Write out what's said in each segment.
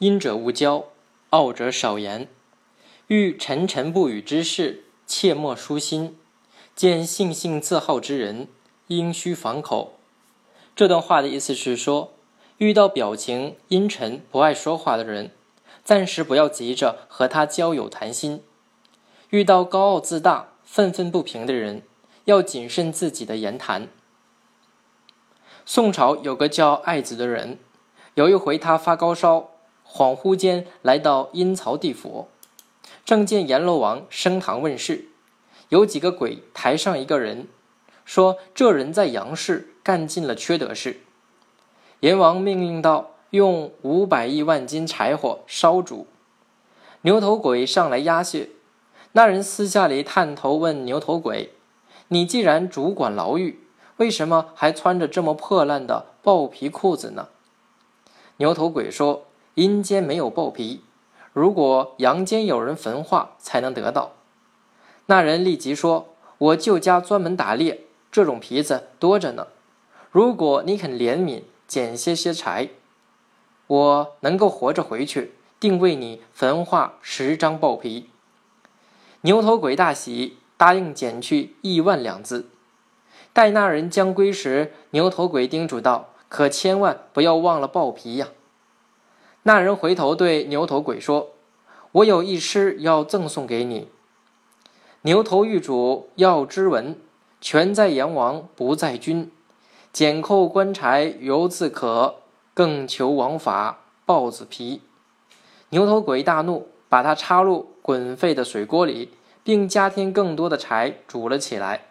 阴者勿骄，傲者少言。遇沉沉不语之事，切莫舒心；见性性自好之人，应须防口。这段话的意思是说，遇到表情阴沉、不爱说话的人，暂时不要急着和他交友谈心；遇到高傲自大、愤愤不平的人，要谨慎自己的言谈。宋朝有个叫爱子的人，有一回他发高烧，恍惚间来到阴曹地府，正见阎罗王升堂问事，有几个鬼抬上一个人，说这人在阳世干尽了缺德事。阎王命令道：用五百亿万斤柴火烧煮。牛头鬼上来押解，那人私下里探头问牛头鬼：“你既然主管牢狱？”为什么还穿着这么破烂的豹皮裤子呢？牛头鬼说：“阴间没有豹皮，如果阳间有人焚化，才能得到。”那人立即说：“我舅家专门打猎，这种皮子多着呢。如果你肯怜悯，捡些些柴，我能够活着回去，定为你焚化十张豹皮。”牛头鬼大喜，答应捡去亿万两字。待那人将归时，牛头鬼叮嘱道：“可千万不要忘了豹皮呀！”那人回头对牛头鬼说：“我有一诗要赠送给你。牛头玉主要知闻，权在阎王不在君。剪扣棺柴犹自可，更求王法豹子皮。”牛头鬼大怒，把他插入滚沸的水锅里，并加添更多的柴煮了起来。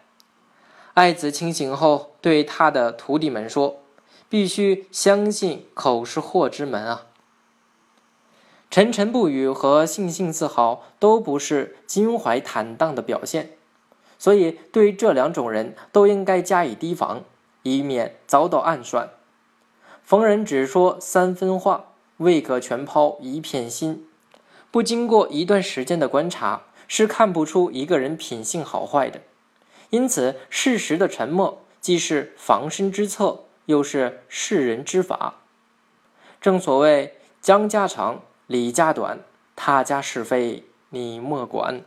爱子清醒后，对他的徒弟们说：“必须相信口是祸之门啊！沉沉不语和性性自豪都不是襟怀坦荡的表现，所以对这两种人都应该加以提防，以免遭到暗算。逢人只说三分话，未可全抛一片心。不经过一段时间的观察，是看不出一个人品性好坏的。”因此，适时的沉默既是防身之策，又是世人之法。正所谓“姜家常，李家短，他家是非你莫管”。